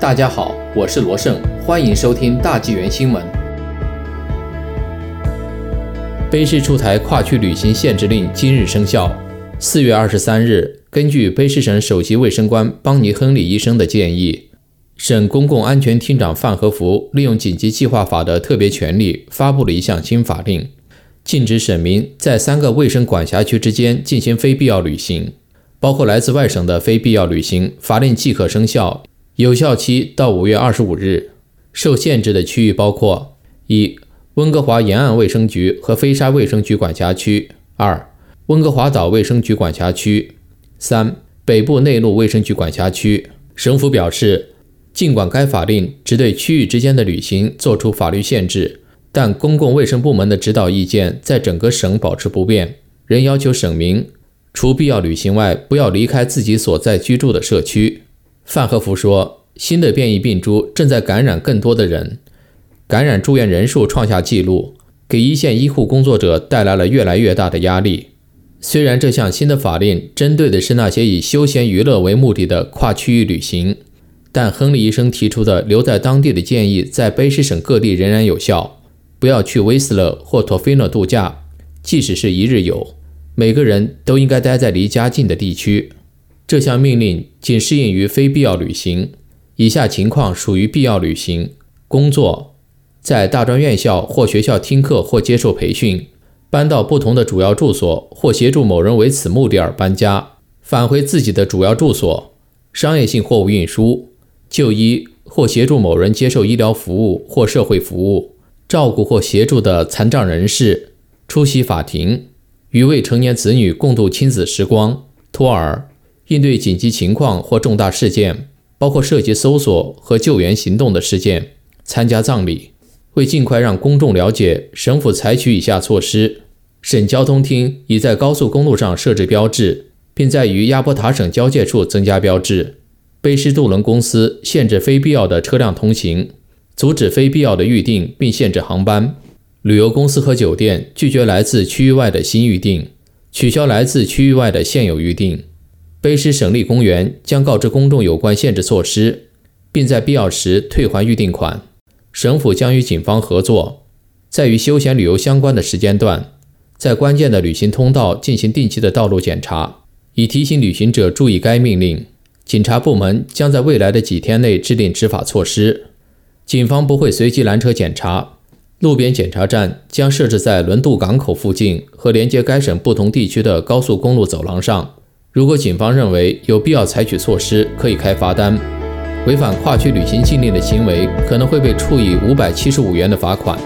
大家好，我是罗胜，欢迎收听大纪元新闻。卑诗出台跨区旅行限制令今日生效。四月二十三日，根据卑诗省首席卫生官邦尼·亨利医生的建议，省公共安全厅长范和福利用紧急计划法的特别权利，发布了一项新法令，禁止省民在三个卫生管辖区之间进行非必要旅行，包括来自外省的非必要旅行。法令即可生效。有效期到五月二十五日。受限制的区域包括：一、温哥华沿岸卫生局和飞沙卫生局管辖区；二、温哥华岛卫生局管辖区；三、北部内陆卫生局管辖区。省府表示，尽管该法令只对区域之间的旅行作出法律限制，但公共卫生部门的指导意见在整个省保持不变，仍要求省民除必要旅行外，不要离开自己所在居住的社区。范和福说：“新的变异病株正在感染更多的人，感染住院人数创下纪录，给一线医护工作者带来了越来越大的压力。虽然这项新的法令针对的是那些以休闲娱乐为目的的跨区域旅行，但亨利医生提出的留在当地的建议在卑诗省各地仍然有效。不要去威斯勒或托菲诺度假，即使是一日游，每个人都应该待在离家近的地区。”这项命令仅适用于非必要旅行。以下情况属于必要旅行：工作，在大专院校或学校听课或接受培训；搬到不同的主要住所，或协助某人为此目的而搬家；返回自己的主要住所；商业性货物运输；就医或协助某人接受医疗服务或社会服务；照顾或协助的残障人士；出席法庭；与未成年子女共度亲子时光；托儿。应对紧急情况或重大事件，包括涉及搜索和救援行动的事件；参加葬礼。为尽快让公众了解，省府采取以下措施：省交通厅已在高速公路上设置标志，并在与亚伯塔省交界处增加标志。卑诗渡轮公司限制非必要的车辆通行，阻止非必要的预订，并限制航班。旅游公司和酒店拒绝来自区域外的新预订，取消来自区域外的现有预订。卑诗省立公园将告知公众有关限制措施，并在必要时退还预订款。省府将与警方合作，在与休闲旅游相关的时间段，在关键的旅行通道进行定期的道路检查，以提醒旅行者注意该命令。警察部门将在未来的几天内制定执法措施。警方不会随机拦车检查，路边检查站将设置在轮渡港口附近和连接该省不同地区的高速公路走廊上。如果警方认为有必要采取措施，可以开罚单。违反跨区旅行禁令的行为，可能会被处以五百七十五元的罚款。